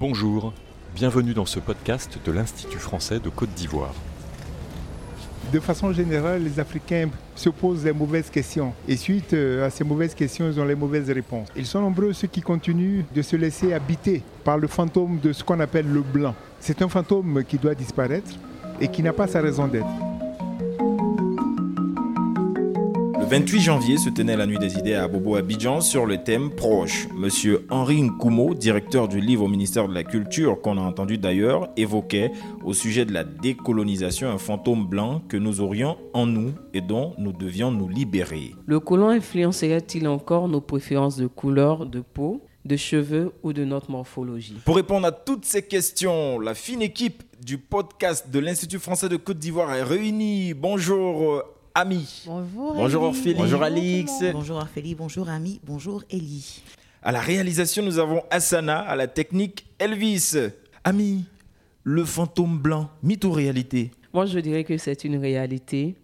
Bonjour, bienvenue dans ce podcast de l'Institut français de Côte d'Ivoire. De façon générale, les Africains se posent les mauvaises questions et suite euh, à ces mauvaises questions, ils ont les mauvaises réponses. Ils sont nombreux ceux qui continuent de se laisser habiter par le fantôme de ce qu'on appelle le blanc. C'est un fantôme qui doit disparaître et qui n'a pas sa raison d'être. 28 janvier se tenait la nuit des idées à Bobo Abidjan sur le thème proche. Monsieur Henri Nkoumo, directeur du livre au ministère de la Culture, qu'on a entendu d'ailleurs, évoquait au sujet de la décolonisation un fantôme blanc que nous aurions en nous et dont nous devions nous libérer. Le colon influencerait-il encore nos préférences de couleur de peau de cheveux ou de notre morphologie? Pour répondre à toutes ces questions, la fine équipe du podcast de l'Institut français de Côte d'Ivoire est réunie. Bonjour Ami. Bonjour. Bonjour Orphélie. Bonjour Alix. Bonjour Orphélie, bonjour Ami, bonjour Ellie. À la réalisation, nous avons Asana, à la technique Elvis. Ami, le fantôme blanc, mythe ou réalité Moi, je dirais que c'est une réalité.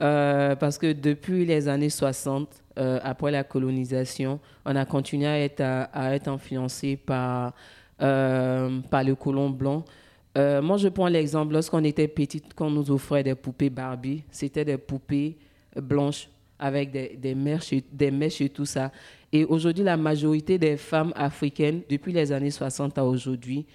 Euh, parce que depuis les années 60, euh, après la colonisation, on a continué à être, à, être influencé par, euh, par le colon blanc. Euh, moi, je prends l'exemple, lorsqu'on était petite, qu'on nous offrait des poupées Barbie, c'était des poupées blanches avec des, des, mèches, des mèches et tout ça. Et aujourd'hui, la majorité des femmes africaines, depuis les années 60 à aujourd'hui,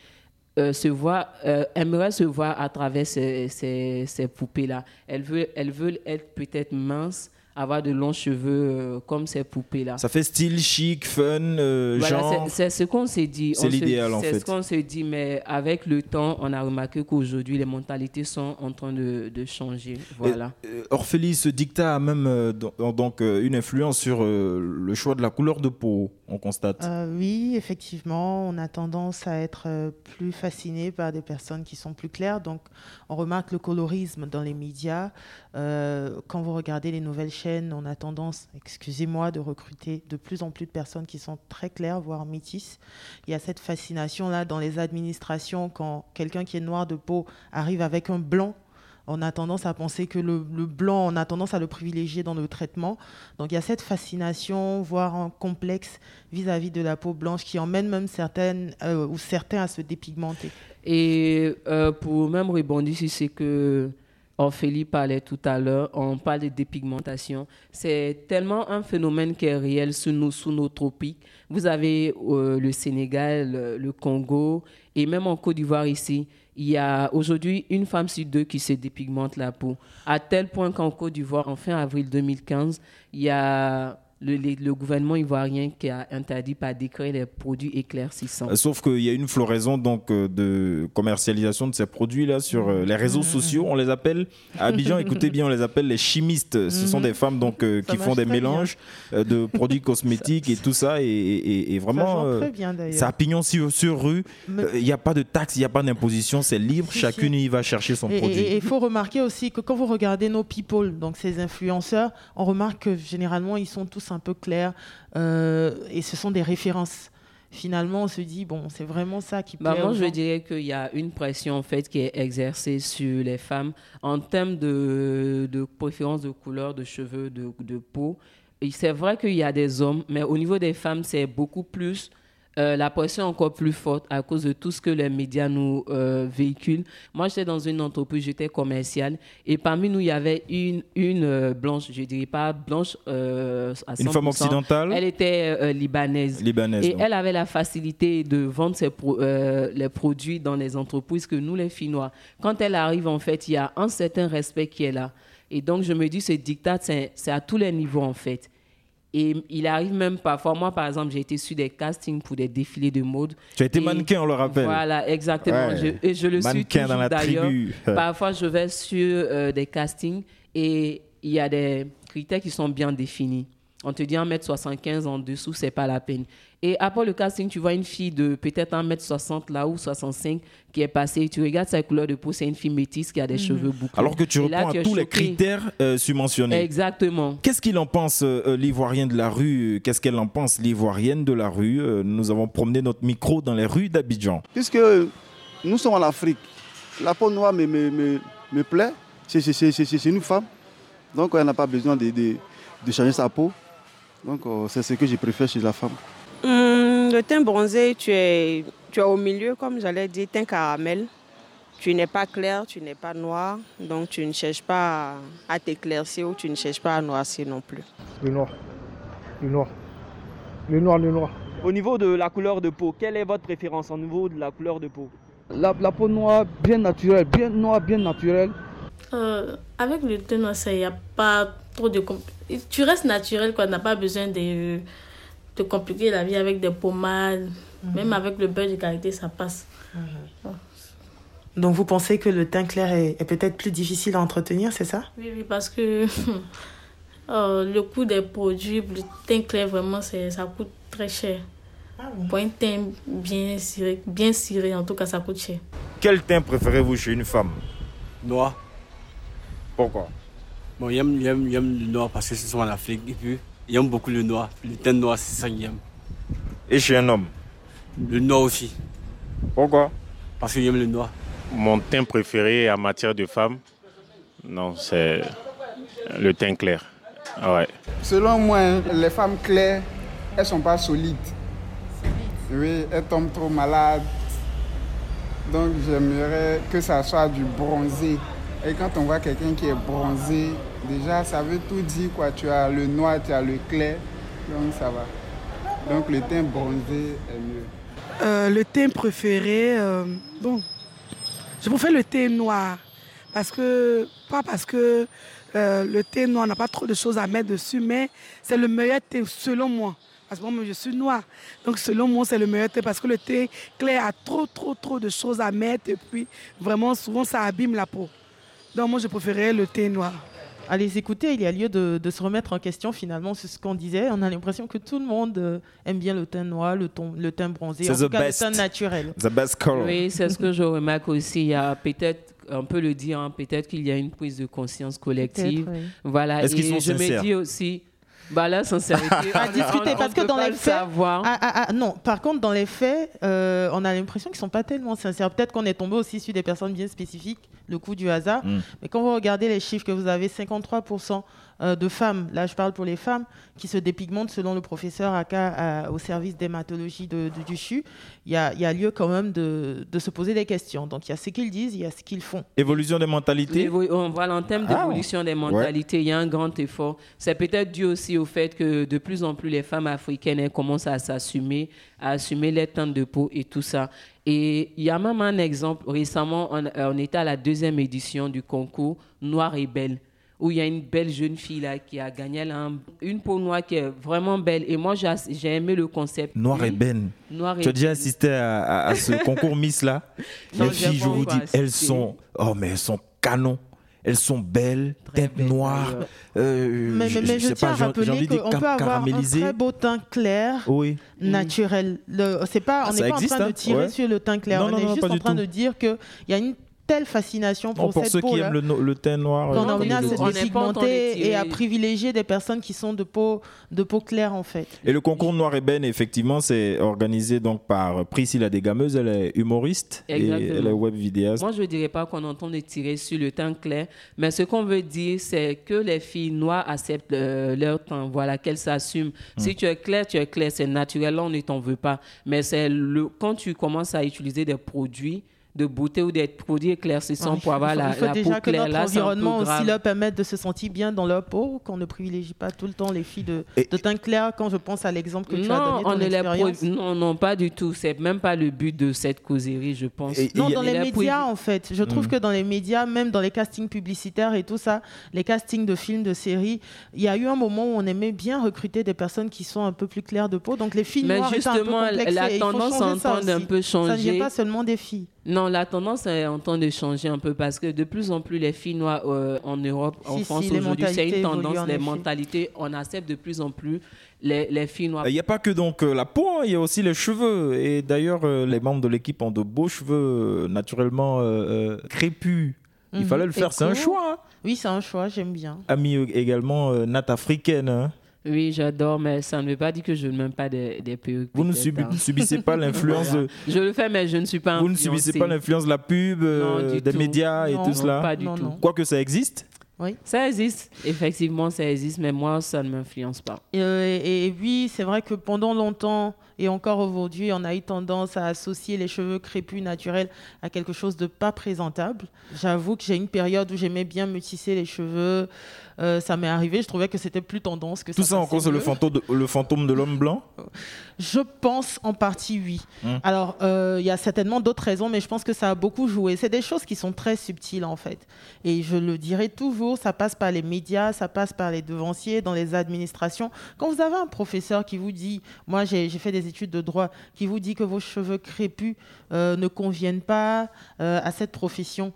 euh, se euh, aimeraient se voir à travers ces, poupées-là. Elles veulent être peut-être minces, avoir de longs cheveux euh, comme ces poupées-là. Ça fait style chic, fun, euh, Voilà, genre. c'est- c'est ce qu'on s'est dit. C'est l'idéal, en C'est fait. ce qu'on s'est dit, mais avec le temps, on a remarqué qu'aujourd'hui, les mentalités sont en train de, de changer. Voilà. Euh, Orphélie, ce dictat a même do- donc une influence sur le choix de la couleur de peau, on constate? Euh, oui, effectivement, on a tendance à être euh, plus fasciné par des personnes qui sont plus claires. Donc, on remarque le colorisme dans les médias. Euh, quand vous regardez les nouvelles chaînes, on a tendance, excusez-moi, de recruter de plus en plus de personnes qui sont très claires, voire métisses. Il y a cette fascination-là dans les administrations quand quelqu'un qui est noir de peau arrive avec un blanc. On a tendance à penser que le, blanc, on a tendance à le privilégier dans le traitement. Donc il y a cette fascination, voire un complexe vis-à-vis de la peau blanche qui emmène même certaines euh, ou certains à se dépigmenter. Et euh, pour même rebondir sur ce que Ophélie parlait tout à l'heure, on parle de dépigmentation. C'est tellement un phénomène qui est réel sous nos, sous nos tropiques. Vous avez euh, le Sénégal, le Congo et même en Côte d'Ivoire ici. Il y a aujourd'hui une femme sur deux qui se dépigmente la peau. À tel point qu'en Côte d'Ivoire, en fin avril 2015, il y a le, les- le gouvernement ivoirien qui a interdit par décret les produits éclaircissants. Euh, Sauf qu'il y a une floraison donc euh, de commercialisation de ces produits-là sur euh, les réseaux sociaux. On les appelle, à Abidjan, écoutez bien, on les appelle les chimistes. Ce sont des femmes donc euh, qui font des bien. mélanges de produits cosmétiques et tout ça. Et, et- et vraiment, vend très bien d'ailleurs. ça a pignon sur, sur rue. Mais- Euh, Il n'y a pas de taxes, il n'y a pas d'imposition, c'est libre. Si, Chacune y va chercher son Et produit. il faut remarquer aussi que quand vous regardez nos people, donc ces influenceurs, on remarque que généralement ils sont tous un peu clairs euh, et ce sont des références. Finalement, on se dit, bon, c'est vraiment ça qui Bah, plaît moi, je dirais qu'il y a une pression en fait qui est exercée sur les femmes en termes de, de préférence de couleur de cheveux, de, de peau. C'est vrai qu'il y a des hommes, mais au niveau des femmes, c'est beaucoup plus euh, la pression est encore plus forte à cause de tout ce que les médias nous euh, véhiculent. Moi, j'étais dans une entreprise, j'étais commerciale, et parmi nous, il y avait une, une euh, blanche, je dirais pas blanche à 100%. Une femme occidentale, Elle était libanaise. libanaise. Et donc. elle avait la facilité de vendre ses pro- les produits dans les entreprises que nous, les Finnois. Quand elle arrive, en fait, il y a un certain respect qui est là. Et donc, je me dis, ce dictat, c'est c'est à tous les niveaux, en fait. Et il arrive même parfois, moi, par exemple, j'ai été sur des castings pour des défilés de mode. Tu as été mannequin, on le rappelle. Voilà, exactement. Ouais. Je- et je le suis dans toujours la d'ailleurs. tribu. Parfois, je vais sur euh, des castings et il y a des critères qui sont bien définis. On te dit 1m75 en dessous, c'est pas la peine. Et après le casting, tu vois une fille de peut-être 1m60 là ou 65 qui est passée. Tu regardes sa couleur de peau, c'est une fille métisse qui a des cheveux bouclés. Alors que tu Et là, réponds tu à es tous les critères euh, subventionnés. Exactement. Qu'est-ce qu'il en pense, euh, euh, l'Ivoirienne de la rue Qu'est-ce qu'elle en pense, l'Ivoirienne de la rue Euh, Nous avons promené notre micro dans les rues d'Abidjan. Puisque nous sommes en Afrique, la peau noire me, me, me, me plaît, c'est c'est- c'est- c'est- c'est une femme. Donc elle n'a pas besoin de, de, de changer sa peau. Donc euh, c'est ce que je préfère chez la femme. Hum, le teint bronzé, tu es, Tu es au milieu, comme j'allais dire, teint caramel. Tu n'es pas clair, tu n'es pas noir, donc tu ne cherches pas à t'éclaircir ou tu ne cherches pas à noircir non plus. Le noir. Le noir. Le noir, le noir. Au niveau de la couleur de peau, quelle est votre préférence au niveau de la couleur de peau? La, la, peau noire, bien naturelle, bien noire, bien naturelle. Euh, avec le teint noir, il n'y a pas trop de... Tu restes naturel, quoi. Tu n'as pas besoin de, de compliquer la vie avec des pommades. Mhm. Même avec le beurre de qualité, ça passe. Mhm. Donc vous pensez que le teint clair est, est peut-être plus difficile à entretenir, c'est ça? Oui, oui, parce que oh, le coût des produits, le teint clair, vraiment, ça coûte très cher. Ah Pour un teint bien ciré, bien ciré, en tout cas, ça coûte cher. Quel teint préférez-vous chez une femme? Noir. Pourquoi? Bon, j'aime, le noir parce que c'est souvent en Afrique et puis j'aime beaucoup le noir. Le teint noir, c'est ça que j'aime. Et chez un homme Le noir aussi. Pourquoi? Parce que j'aime le noir. Mon teint préféré en matière de femme, non, c'est le teint clair. Ah ouais. Selon moi, les femmes claires, elles sont pas solides. Oui, elles tombent trop malades. Donc j'aimerais que ça soit du bronzé. Et quand on voit quelqu'un qui est bronzé, déjà ça veut tout dire quoi. Tu as le noir, tu as le clair, donc ça va. Donc le teint bronzé est mieux. Euh, le teint préféré, euh, bon, je préfère le thé noir. Parce que, pas parce que euh, le thé noir n'a pas trop de choses à mettre dessus, mais c'est le meilleur thé selon moi. Parce que moi, je suis noire. Donc, selon moi, c'est le meilleur thé parce que le thé clair a trop, trop, trop de choses à mettre. Et puis, vraiment, souvent, ça abîme la peau. Donc, moi, je préférais le thé noir. À les écouter, il y a lieu de, de se remettre en question finalement sur ce qu'on disait. On a l'impression que tout le monde euh, aime bien le teint noir, le, ton, le teint bronzé, en tout cas best. le teint naturel. The best color. Oui, c'est ce que je remarque aussi. Il y a peut-être, on peut le dire, hein, peut-être qu'il y a une prise de conscience collective. Oui. Voilà. Est-ce qu'ils Et sont je sincères? me dis aussi, bah la sincérité. à discuter parce que dans les le faits. Ah, ah, ah, non, par contre dans les faits, euh, on a l'impression qu'ils sont pas tellement sincères. Peut-être qu'on est tombé aussi sur des personnes bien spécifiques, le coup du hasard. Mm. Mais quand vous regardez les chiffres que vous avez, 53% euh, de femmes, là je parle pour les femmes, qui se dépigmentent selon le professeur Aka au service d'hématologie de, de- du CHU, il y a, il y a lieu quand même de, de se poser des questions. Donc il y a ce qu'ils disent, il y a ce qu'ils font. Évolution des mentalités? On voit en termes Ah, d'évolution des mentalités, il y a un grand effort. C'est peut-être dû aussi au fait que de plus en plus les femmes africaines elles commencent à s'assumer, à assumer les teintes de peau et tout ça. Et il y a même un exemple. Récemment, on, on était à la deuxième édition du concours Noir et Belle où il y a une belle jeune fille là qui a gagné elle a un- une peau noire qui est vraiment belle. Et moi, j'ai j'ai aimé le concept. Noir et Ben. Noir et Tu as déjà belle. assisté à, à- à ce concours Miss là Non, Les filles, je vous dis, elles sont. Oh, mais elles sont canons. Elles sont belles, tête noire. euh, Mais, je, mais- mais je je, sais tiens pas, à j'ai- j'ai rappeler envie de qu'on peut avoir un très beau teint clair, Oui. naturel. Le- c'est pas, Ah, on ça n'est pas en train hein, de tirer ouais. sur le teint clair, Non, on non, est non, juste en train tout. de dire qu'il y a une telle fascination pour pour cette ceux qui aiment le, teint noir. euh, On dépigmenter et à privilégier des personnes qui sont de peau, de peau claire en fait. Et le concours Noir et Ben, effectivement, c'est organisé donc par Priscilla Desgameuses. Elle est humoriste et Exactement. elle est web vidéaste. Moi, je ne dirais pas qu'on entend de tirer sur le teint clair, mais ce qu'on veut dire, c'est que les filles noires acceptent euh, leur teint, voilà, qu'elles s'assument. Si tu es clair, tu es clair, c'est naturel, on ne t'en veut pas. Mais c'est le, quand tu commences à utiliser des produits de beauté ou des produits éclaircissants Ouais, pour avoir il faut, la, il faut la déjà peau que claire, notre là, un peu environnement aussi leur permette de se sentir bien dans leur peau, qu'on ne privilégie pas tout le temps les filles de, Et- de teint clair. Quand je pense à l'exemple que tu as donné, ton on ne les non, non, pas du tout. C'est même pas le but de cette causerie, je pense. Et- Non, dans les médias, en fait. Je trouve Mm. que dans les médias, même dans les castings publicitaires et tout ça, les castings de films, de séries, il y a eu un moment où on aimait bien recruter des personnes qui sont un peu plus claires de peau. Donc les filles Mais noires étaient un peu justement, complexées. la et il faut tendance changer ça peu ne vient pas seulement des filles. Non, la tendance est en train de changer un peu parce que de plus en plus les filles noires euh, en Europe, en France si, aujourd'hui, c'est mentalités une tendance, en les effet. mentalités, on accepte de plus en plus les, les filles noires. Il n'y a pas que donc euh, la peau, hein, il y a aussi les cheveux. Et d'ailleurs, euh, les membres de l'équipe ont de beaux cheveux naturellement euh, euh, crépus. Il Mhm. fallait le faire, c'est un choix. hein. Oui, c'est un choix, j'aime bien. Ami également euh, natte africaine. hein. Oui, j'adore, mais ça ne veut pas dire que je ne m'aime pas des, des perruques. Vous ne subi- subissez pas l'influence de- Je le fais, mais je ne suis pas Vous ne subissez influencée. pas l'influence de la pub, euh, Non, des tout. médias et Non, tout cela Pas du Non, tout. non. Quoique ça existe. Oui. Ça existe, effectivement, ça existe, mais moi, ça ne m'influence pas. Et, euh, et- et oui, c'est vrai que pendant longtemps, et encore aujourd'hui, on a eu tendance à associer les cheveux crépus naturels à quelque chose de pas présentable. J'avoue que j'ai une période où j'aimais bien me tisser les cheveux. Euh, ça m'est arrivé, je trouvais que c'était plus tendance que Tout ça en passait cause de le fantôme de, le fantôme de l'homme blanc Je pense en partie oui. Hmm. Alors, euh, il y a certainement d'autres raisons, mais je pense que ça a beaucoup joué. C'est des choses qui sont très subtiles en fait. Et je le dirai toujours, ça passe par les médias, ça passe par les devanciers, dans les administrations. Quand vous avez un professeur qui vous dit, moi j'ai fait des études de droit, qui vous dit que vos cheveux crépus euh, ne conviennent pas à cette profession,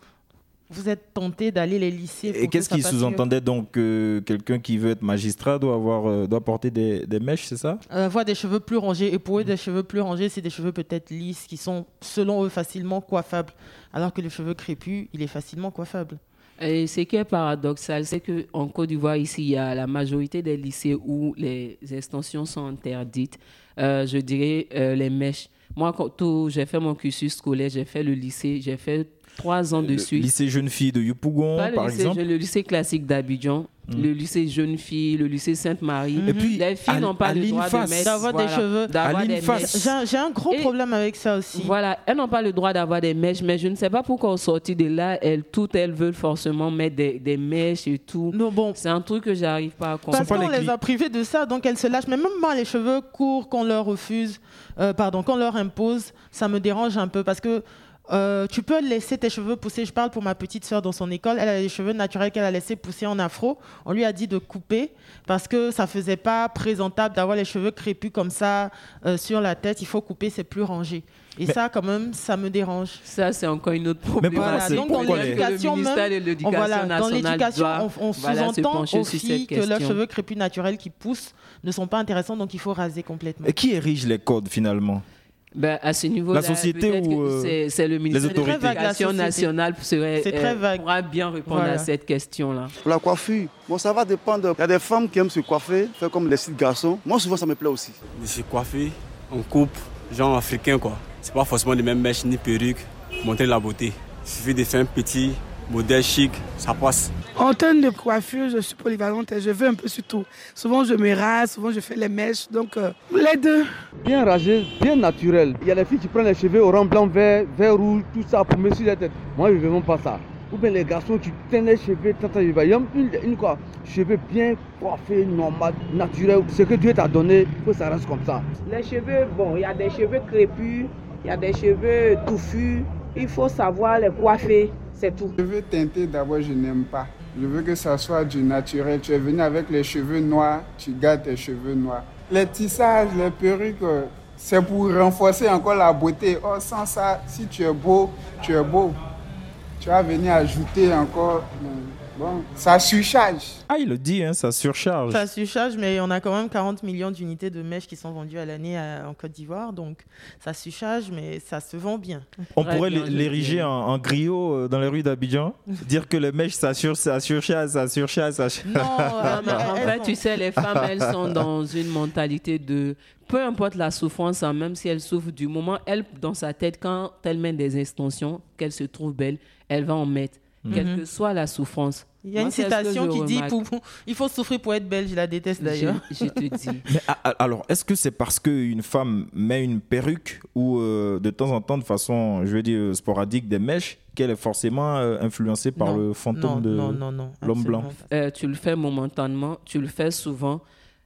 vous êtes tenté d'aller les lycées. Et qu'est-ce qu'il sous-entendait donc que quelqu'un qui veut être magistrat doit avoir euh, doit porter des, des mèches, c'est ça? Avoir des cheveux plus rangés. Et pour eux, des cheveux plus rangés, c'est des cheveux peut-être lisses qui sont, selon eux, facilement coiffables. Alors que le cheveu crépus, il est facilement coiffable. Et ce qui est paradoxal, c'est qu'en Côte d'Ivoire, ici, il y a la majorité des lycées où les extensions sont interdites. Euh, je dirais euh, les mèches. Moi, quand tout- j'ai fait mon cursus scolaire, j'ai fait le lycée, j'ai fait trois ans Le dessus. lycée jeune fille de Yopougon, le par lycée, exemple. le lycée classique d'Abidjan, Mm. le lycée jeune fille, le lycée Sainte-Marie. Et puis, les filles à- n'ont pas le droit de D'avoir des voilà, cheveux. des mèches. J'ai un- gros Et- problème avec ça aussi. Voilà, elles n'ont pas le droit d'avoir des mèches, mais je ne sais pas pourquoi au sorti de là, elles, toutes elles veulent forcément mettre des, des mèches et tout. Non, bon. C'est un truc que j'arrive pas à comprendre. Parce qu'on les a privées de ça, donc elles se lâchent. Mais même moi, les cheveux courts qu'on leur refuse, euh, pardon, qu'on leur impose, ça me dérange un peu parce que euh, tu peux laisser tes cheveux pousser. Je parle pour ma petite soeur dans son école. Elle a les cheveux naturels qu'elle a laissé pousser en afro. On lui a dit de couper parce que ça faisait pas présentable d'avoir les cheveux crépus comme ça euh, sur la tête. Il faut couper, c'est plus rangé. Et Mais- ça, quand même, ça me dérange. Ça, c'est encore une autre problématique. donc dans l'éducation même, l'Éducation voilà, dans l'éducation, on, on voilà, se sous-entend aux filles cette que leurs cheveux crépus naturels qui poussent ne sont pas intéressants, donc il faut raser complètement. Et qui érige les codes finalement? Ben, à ce niveau La société ou, euh, c'est, le ministère de autorités l'Éducation société. nationale serait, vague. pourra bien répondre Voilà. à cette question-là. Pour la coiffure, bon, ça va dépendre. Il y a des femmes qui aiment se coiffer, faire comme les sites garçons. Moi, souvent, ça me plaît aussi. De se coiffer en coupe, genre africain quoi. C'est pas forcément les mêmes mèches ni perruques, montrer la beauté. Il suffit de faire un petit modèle chic, ça passe. En termes de coiffure, je suis polyvalente et je veux un peu sur tout. Souvent, je me rase, souvent, je fais les mèches. Donc, euh, les deux. Bien rasé, bien naturel. Il y a les filles qui prennent les cheveux orange, blanc, vert, vert, rouge, tout ça pour mettre sur la tête. Moi, je ne veux même pas ça. Ou bien les garçons qui tiennent les cheveux, tata, il y a une, une quoi, cheveux bien coiffés, normal, naturel. Ce que Dieu t'a donné, il faut que ça reste comme ça. Les cheveux, bon, il y a des cheveux crépus, il y a des cheveux touffus. Il faut savoir les coiffer, tout. Cheveux teintés, d'abord, je n'aime pas. Je veux que ça soit du naturel. Tu es venu avec les cheveux noirs, tu gardes tes cheveux noirs. Les tissages, les perruques, euh, c'est pour renforcer encore la beauté. Oh, sans ça, si tu es beau, tu es beau. Tu vas venir ajouter encore. euh, Bon, ça surcharge. Ah, il le dit, hein, ça surcharge. Ça surcharge, mais on a quand même 40 millions d'unités de mèches qui sont vendues à l'année en Côte d'Ivoire. Donc ça surcharge, mais ça se vend bien. On pourrait l'é- l'ériger en, en griot euh, dans les rues d'Abidjan, dire que les mèches ça, sur, ça surchasse, ça surchasse, ça surchasse. Non, mais en fait, tu sais, les femmes, elles sont dans une mentalité de peu importe la souffrance, hein, même si elles souffrent du moment, elle, dans sa tête, quand elle met des extensions, qu'elle se trouve belle, elle va en mettre, quelle Mhm. que soit la souffrance. Il y a Moi, une citation qui dit remarque. pour- pour- il faut souffrir pour être belle. Je la déteste d'ailleurs. Je, je te dis. Mais, alors, est-ce que c'est parce qu'une femme met une perruque ou euh, de temps en temps, de façon, je veux dire, sporadique, des mèches, qu'elle est forcément euh, influencée par Non, le fantôme non, de non, non, non, l'homme blanc? Euh, tu le fais momentanément, tu le fais souvent.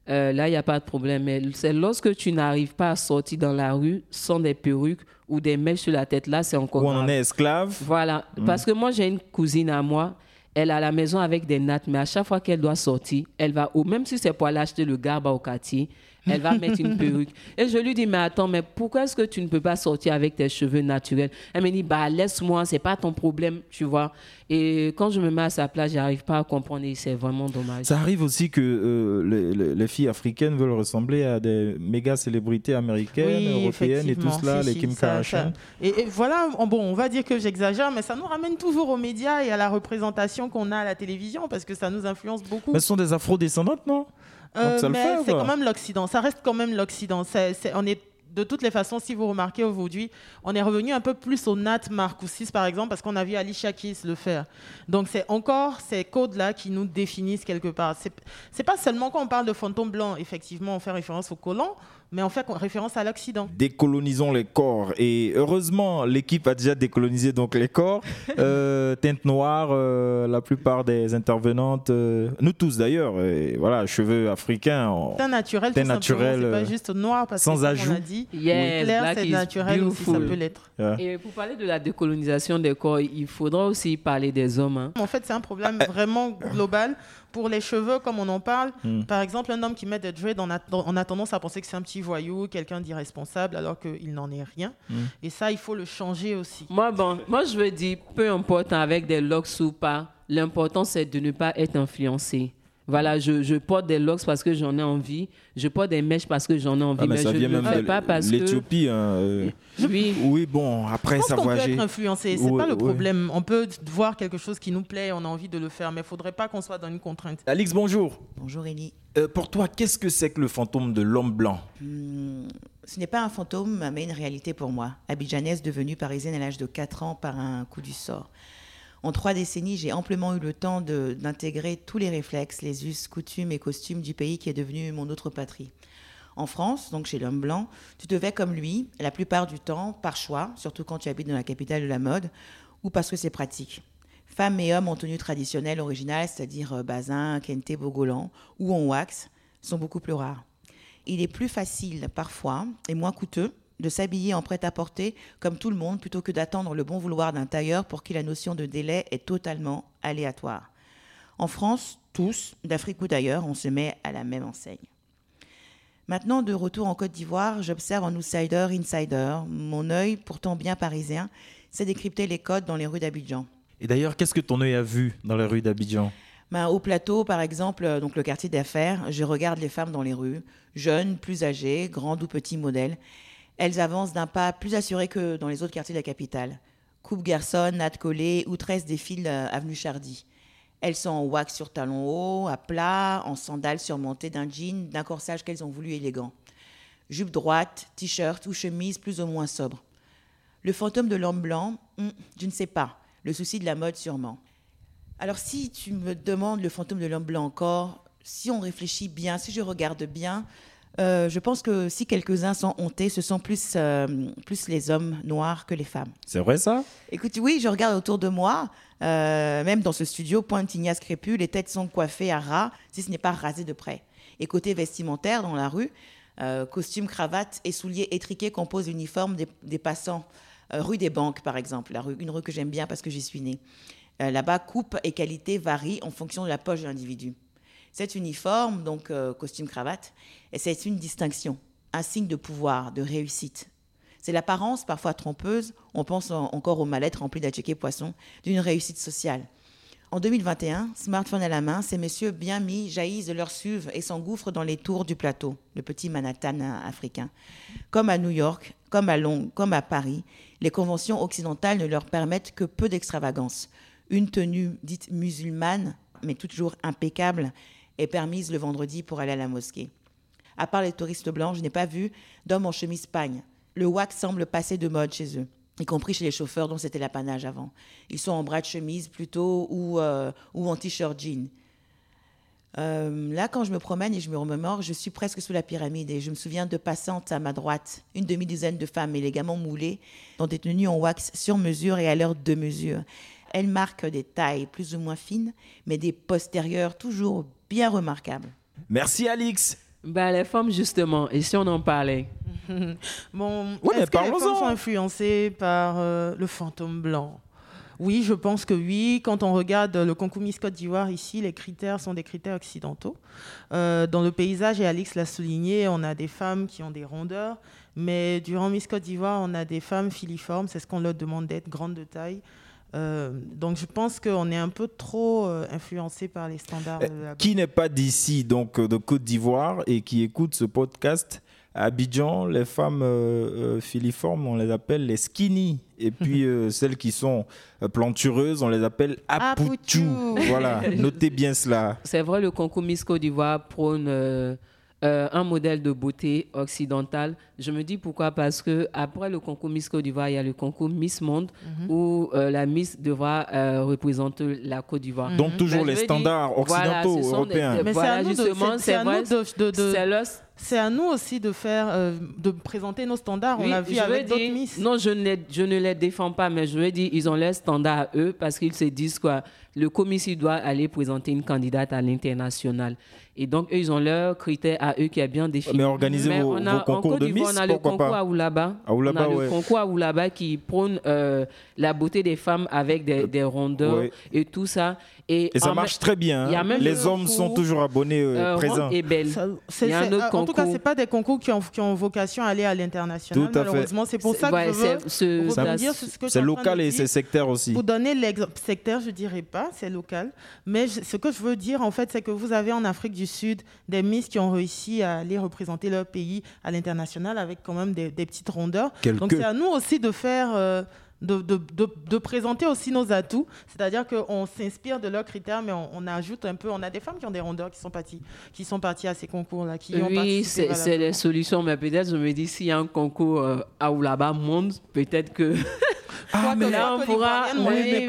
Euh, là, il n'y a pas de problème. Mais c'est lorsque tu n'arrives pas à sortir dans la rue sans des perruques ou des mèches sur la tête, là, c'est encore Où on grave. en est esclave Voilà. Mm. Parce que moi, j'ai une cousine à moi. Elle est à la maison avec des nattes, mais à chaque fois qu'elle doit sortir, elle va, ou même si c'est pour aller acheter le garba au quartier, elle va mettre une perruque. Et je lui dis, mais attends, mais pourquoi est-ce que tu ne peux pas sortir avec tes cheveux naturels? Elle me dit, bah laisse-moi, c'est pas ton problème, tu vois. Et quand je me mets à sa place, j'arrive pas à comprendre et c'est vraiment dommage. Ça arrive aussi que euh, les, les- les filles africaines veulent ressembler à des méga célébrités américaines, européennes et tout cela, si, les si, Kim ça- Kardashian. ça- Et, et voilà, on- bon, on va dire que j'exagère, mais ça nous ramène toujours aux médias et à la représentation qu'on a à la télévision parce que ça nous influence beaucoup. Mais ce sont des afro-descendantes, non? Euh, mais c'est quand même l'Occident. Ça reste quand même l'Occident. On est de toutes les façons, si vous remarquez aujourd'hui, on est revenu un peu plus au Nat Marcoussis, par exemple, parce qu'on a vu Alicia Keys le faire. Donc, c'est encore ces codes-là qui nous définissent quelque part. C'est pas seulement quand on parle de fantôme blanc, effectivement, on fait référence au colon, mais on fait référence à l'Occident. Décolonisons les corps. Et heureusement, l'équipe a déjà décolonisé donc les corps. Euh, teinte noire, euh, la plupart des intervenantes, euh, nous tous d'ailleurs, voilà, cheveux africains. en- Teint naturel, teint naturel, c'est pas juste noir, parce sans que ajout. on a dit, Yes, clair, black c'est is naturel aussi, ça beautiful. peut l'être. Et pour parler de la décolonisation des corps, il faudra aussi parler des hommes. hein. En fait, c'est un problème vraiment global. Pour les cheveux, comme on en parle, Mm. par exemple, un homme qui met des dreads, on a, on a tendance à penser que c'est un petit voyou, quelqu'un d'irresponsable, alors qu'il n'en est rien. Mm. Et ça, il faut le changer aussi. Moi, bon, moi, je veux dire, peu importe avec des locks ou pas, l'important, c'est de ne pas être influencé. Voilà, je, je porte des locks parce que j'en ai envie. Je porte des mèches parce que j'en ai envie. Ah, mais mais, ça je vient même fais de pas parce que... l'Éthiopie. hein, euh. Oui. Oui, bon, après Je pense ça qu'on peut voyager. être influencé, c'est Ouais, pas le ouais. problème. On peut voir quelque chose qui nous plaît, on a envie de le faire, mais il faudrait pas qu'on soit dans une contrainte. Alix, bonjour. Bonjour Elie. Euh, pour toi, qu'est-ce que c'est que le fantôme de l'homme blanc? Hmm, ce n'est pas un fantôme, mais une réalité pour moi. Abidjanaise devenue parisienne à l'âge de 4 ans par un coup du sort. En trois décennies, j'ai amplement eu le temps d'intégrer tous les réflexes, les us, coutumes et costumes du pays qui est devenu mon autre patrie. En France, donc chez l'homme blanc, tu te fais comme lui, la plupart du temps, par choix, surtout quand tu habites dans la capitale de la mode, ou parce que c'est pratique. Femmes et hommes en tenue traditionnelle originale, c'est-à-dire euh, bazin, kente, bogolan, ou en wax, sont beaucoup plus rares. Il est plus facile parfois et moins coûteux de s'habiller en prêt-à-porter comme tout le monde plutôt que d'attendre le bon vouloir d'un tailleur pour qui la notion de délai est totalement aléatoire. En France, tous, d'Afrique ou d'ailleurs, on se met à la même enseigne. Maintenant, de retour en Côte d'Ivoire, j'observe en outsider, insider. Mon œil, pourtant bien parisien, sait décrypter les codes dans les rues d'Abidjan. Et d'ailleurs, qu'est-ce que ton œil a vu dans les rues d'Abidjan? Ben, au plateau, par exemple, euh, donc le quartier d'affaires, je regarde les femmes dans les rues, jeunes, plus âgées, grandes ou petits modèles. Elles avancent d'un pas plus assuré que dans les autres quartiers de la capitale. Coupe garçon, natte collée ou tresse défilent euh, avenue Chardy. Elles sont en wax sur talons hauts, à plat, en sandales surmontées d'un jean, d'un corsage qu'elles ont voulu élégant. Jupe droite, t-shirt ou chemise plus ou moins sobre. Le fantôme de l'homme blanc, hmm, je ne sais pas. Le souci de la mode sûrement. Alors si tu me demandes le fantôme de l'homme blanc encore, si on réfléchit bien, si je regarde bien, euh, je pense que si quelques-uns sont hontés, ce sont plus, euh, plus les hommes noirs que les femmes. C'est vrai ça? Écoute, oui, je regarde autour de moi, euh, même dans ce studio, pointignas crépus, les têtes sont coiffées à ras, si ce n'est pas rasé de près. Et côté vestimentaire, dans la rue, costumes, cravates et souliers étriqués composent l'uniforme des, des passants. Rue des Banques, par exemple, la rue, une rue que j'aime bien parce que j'y suis née. Là-bas, coupe et qualité varient en fonction de la poche de l'individu. Cet uniforme, donc euh, costume cravate, et c'est une distinction, un signe de pouvoir, de réussite. C'est l'apparence, parfois trompeuse, on pense en- encore aux mallettes remplies d'attiqués poissons, d'une réussite sociale. En 2021, smartphone à la main, ces messieurs bien mis jaillissent de leur suve et s'engouffrent dans les tours du plateau, le petit Manhattan africain. Comme à New York, comme à Londres, comme à Paris, les conventions occidentales ne leur permettent que peu d'extravagance. Une tenue dite musulmane, mais toujours impeccable, est permise le vendredi pour aller à la mosquée. À part les touristes blancs, je n'ai pas vu d'hommes en chemise pagne. Le wax semble passer de mode chez eux, y compris chez les chauffeurs dont c'était l'apanage avant. Ils sont en bras de chemise plutôt ou, euh, ou en t-shirt jean. Euh, là, quand je me promène et je me remémore, je suis presque sous la pyramide et je me souviens de passantes à ma droite, une demi-douzaine de femmes élégamment moulées, dans des tenues en wax sur mesure et à l'heure de mesure. Elles marquent des tailles plus ou moins fines, mais des postérieures toujours bien remarquables. Merci Alix. Bah, les femmes, justement, et si on en parlait? Bon, mais est-ce que les femmes sont influencées par euh, le fantôme blanc? Oui, je pense que oui. Quand on regarde le concours Miss Côte d'Ivoire ici, les critères sont des critères occidentaux. Euh, dans le paysage, et Alix l'a souligné, on a des femmes qui ont des rondeurs, mais durant Miss Côte d'Ivoire, on a des femmes filiformes, c'est ce qu'on leur demande d'être, grandes de taille. Euh, donc je pense qu'on est un peu trop euh, influencé par les standards. de là-bas. Qui n'est pas d'ici, donc euh, de Côte d'Ivoire, et qui écoute ce podcast à Abidjan, les femmes euh, euh, filiformes, on les appelle les skinny. Et puis euh, celles qui sont euh, plantureuses, on les appelle apoutou. Apoutou. Voilà, notez bien cela. C'est vrai, le concours Miss Côte d'Ivoire prône euh, un modèle de beauté occidentale. Je me dis pourquoi? Parce que après le concours Miss Côte d'Ivoire, il y a le concours Miss Monde Mhm. où euh, la Miss devra euh, représenter la Côte d'Ivoire. Donc toujours Ben, les standards voilà, occidentaux, des- européens. Mais voilà, c'est à nous de- c'est- à nous de, de- de- c'est leur- c'est à nous aussi de faire, euh, de présenter nos standards. On Oui, l'a vu je avec veux d'autres dire- Miss. Non, je ne, les, je ne les défends pas, mais je veux dire, ils ont leurs standards à eux parce qu'ils se disent quoi? Le commissaire doit aller présenter une candidate à l'international. Et donc, eux, ils ont leurs critères à eux qui est bien défini. Mais organisez vos- on a- vos en concours Côte de Miss, On a le concours pas? à Oulaba. À Oulaba, on a ouais. le concours à Oulaba qui prône euh, la beauté des femmes avec des, des rondeurs ouais. et tout ça. Et, Et ça marche très bien. hein. même Les le hommes sont toujours abonnés euh, euh, présents. Et belle. C'est- Il y a un autre en tout cas, c'est pas des concours qui ont, qui ont vocation à aller à l'international. Tout à fait. Malheureusement, c'est pour ça que ouais, je veux c'est- ce- ça- ce local et c'est sectaire aussi. Pour donner l'exemple sectaire, je dirais pas, c'est local. Mais ce que je veux dire, en fait, c'est que vous avez en Afrique du Sud des Miss qui ont réussi à aller représenter leur pays à l'international avec quand même des, des petites rondeurs. Donc c'est à nous aussi de faire. euh, de, de- de- de présenter aussi nos atouts, c'est-à-dire qu'on s'inspire de leurs critères, mais on, on ajoute un peu. On a des femmes qui ont des rondeurs qui sont parties, qui sont parties à ces concours-là, Oui, c'est les solutions, mais peut-être je me dis s'il y a un concours euh, à Oulaba Monde, peut-être que Ah, mais là on pourra. Oui,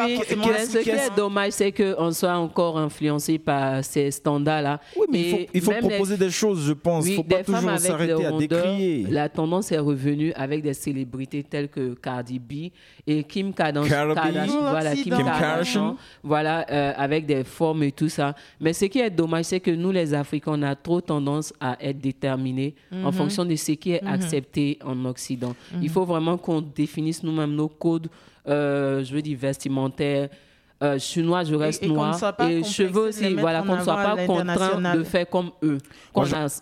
ce qui est dommage, c'est qu'on soit encore influencé par ces standards-là. Oui, mais il faut, Et il faut même les- proposer des choses, je pense. Il Oui, ne faut pas des femmes toujours avec s'arrêter des à décrier. La tendance est revenue avec des célébrités telles que Cardi B et Kim Kardashian. Voilà, Kim, Kardashian, voilà, euh, avec des formes et tout ça. Mais ce qui est dommage, c'est que nous, les Africains, on a trop tendance à être déterminés en Mhm. fonction de ce qui est Mhm. accepté en Occident. Mhm. Il faut vraiment qu'on définisse nous-mêmes nos codes, euh, je veux dire, vestimentaires. Euh, chinois, je reste et noir. soit pas Et cheveux aussi, voilà, qu'on ne soit pas contraint de faire comme eux.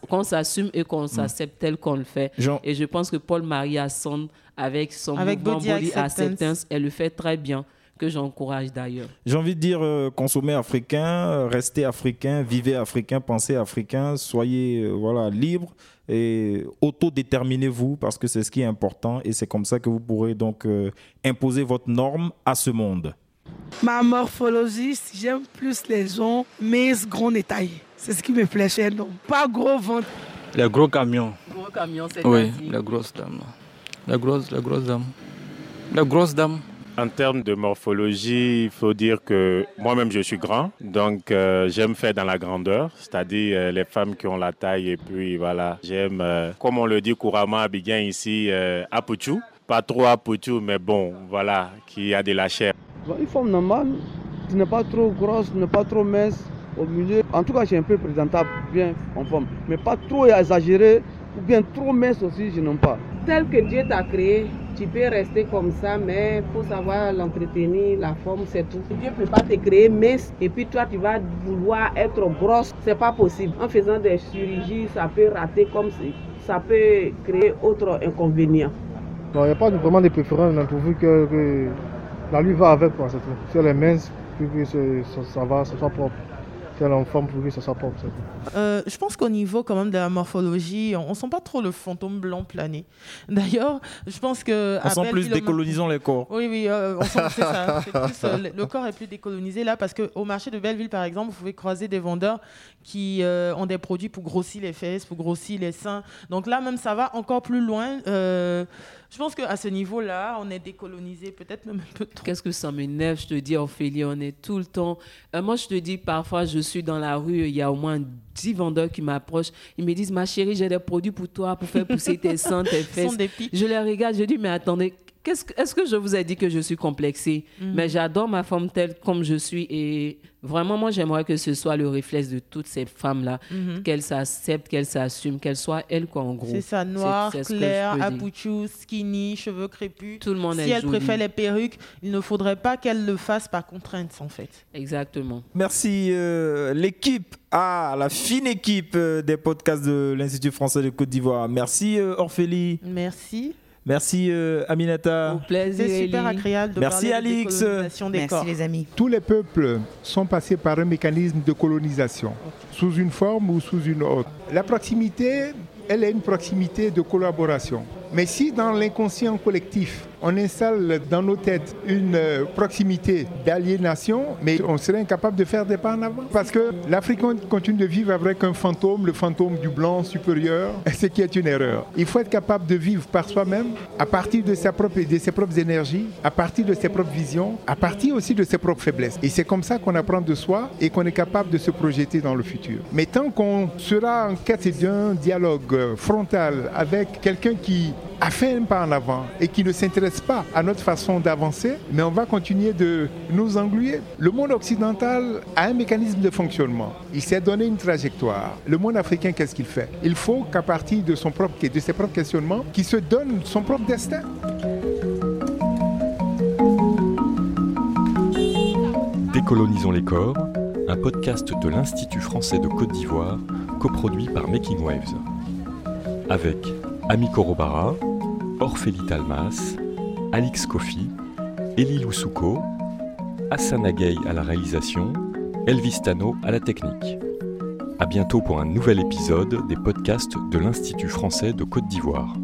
Qu'on s'assume et qu'on s'accepte tel qu'on le fait. Jean- Et je pense que Paul-Marie Assand, avec son Avec mouvement Body Body, Acceptance. Acceptance, elle le fait très bien, que j'encourage d'ailleurs. J'ai envie de dire, euh, consommez africain, euh, restez africain, vivez africain, pensez africain, soyez euh, voilà, libre et autodéterminez-vous parce que c'est ce qui est important et c'est comme ça que vous pourrez donc euh, imposer votre norme à ce monde. Ma morphologie, j'aime plus les gens minces, gros détails. C'est ce qui me plaît chez nous. Pas gros ventre. Les gros camions. Gros camion, c'est Oui, les grosses dames. Les grosses, les grosses dames. Les grosses dames. En termes de morphologie, il faut dire que moi-même je suis grand, donc euh, j'aime faire dans la grandeur, c'est-à-dire euh, les femmes qui ont la taille et puis voilà, j'aime, euh, comme on le dit couramment à Abidjan ici, euh, apuchou. Pas trop apuchou, mais bon, voilà, qui a de la chair. Une forme normale, tu n'es pas trop grosse, tu n'es pas trop mince au milieu. En tout cas, j'ai un peu présentable, bien en forme. Mais pas trop exagéré ou bien trop mince aussi, je n'aime pas. Tel que Dieu t'a créé, tu peux rester comme ça, mais faut savoir l'entretenir, la forme, c'est tout. Dieu ne peut pas te créer mince et puis toi tu vas vouloir être grosse. C'est pas possible. En faisant des chirurgies, ça peut rater comme si- ça peut créer autre inconvénient. Il n'y a pas vraiment de préférence, mais pourvu que, que la lui va avec, quoi, c'est tout. Si elle est mince, pourvu que ça, ça va, ça soit propre. Si elle est en forme, pourvu que ça soit propre. Euh, je pense qu'au niveau quand même de la morphologie, on ne sent pas trop le fantôme blanc planer. D'ailleurs, je pense que On sent plus décolonisons les corps. Oui, oui, euh, on sent- c'est ça. Plus, euh, le- le corps est plus décolonisé là parce qu'au marché de Belleville, par exemple, vous pouvez croiser des vendeurs qui euh, ont des produits pour grossir les fesses, pour grossir les seins. Donc là, même, ça va encore plus loin. Euh, je pense qu'à ce niveau-là, on est décolonisé, peut-être même un peu trop. Qu'est-ce que ça m'énerve, je te dis, Ophélie, on est tout le temps. Euh, moi, je te dis, parfois, je suis dans la rue, il y a au moins 10 vendeurs qui m'approchent. Ils me disent, ma chérie, j'ai des produits pour toi, pour faire pousser tes seins, tes fesses. sont des. Je les regarde, je dis, mais attendez, que- est-ce que je vous ai dit que je suis complexée? Mhm. Mais j'adore ma forme telle comme je suis et vraiment, moi, j'aimerais que ce soit le réflexe de toutes ces femmes-là, Mhm. qu'elles s'acceptent, qu'elles s'assument, qu'elles soient elles, quoi, en gros. C'est ça, noir, clair, je peux à dire. pouchou, skinny, cheveux crépus. Tout le monde si est elle joli. préfère les perruques, il ne faudrait pas qu'elle le fasse par contrainte, en fait. Exactement. Merci euh, l'équipe, ah, la fine équipe euh, des podcasts de l'Institut français de Côte d'Ivoire. Merci euh, Orphélie. Merci. Merci euh, Aminata. C'est super agréable de Merci parler de Alix. décolonisation des corps. amis. Tous les peuples sont passés par un mécanisme de colonisation, sous une forme ou sous une autre. La proximité, elle est une proximité de collaboration. Mais si dans l'inconscient collectif, on installe dans nos têtes une euh, proximité d'aliénation, mais on serait incapable de faire des pas en avant. Parce que l'Afrique continue de vivre avec un fantôme, le fantôme du blanc supérieur, ce qui est une erreur. Il faut être capable de vivre par soi-même, à partir de, de ses propres énergies, à partir de ses propres visions, à partir aussi de ses propres faiblesses. Et c'est comme ça qu'on apprend de soi et qu'on est capable de se projeter dans le futur. Mais tant qu'on sera en quête d'un dialogue frontal avec quelqu'un qui a fait un pas en avant et qui ne s'intéresse pas à notre façon d'avancer, mais on va continuer de nous engluer. Le monde occidental a un mécanisme de fonctionnement. Il s'est donné une trajectoire. Le monde africain, qu'est-ce qu'il fait? Il faut qu'à partir de, son propre, de ses propres questionnements, qu'il se donne son propre destin. Décolonisons les corps, un podcast de l'Institut français de Côte d'Ivoire, coproduit par Making Waves. Avec Ami Korobara, Orphélie Talmas, Alix Kofi, Elie Loussouko, Hassan à la réalisation, Elvis Tano à la technique. A bientôt pour un nouvel épisode des podcasts de l'Institut français de Côte d'Ivoire.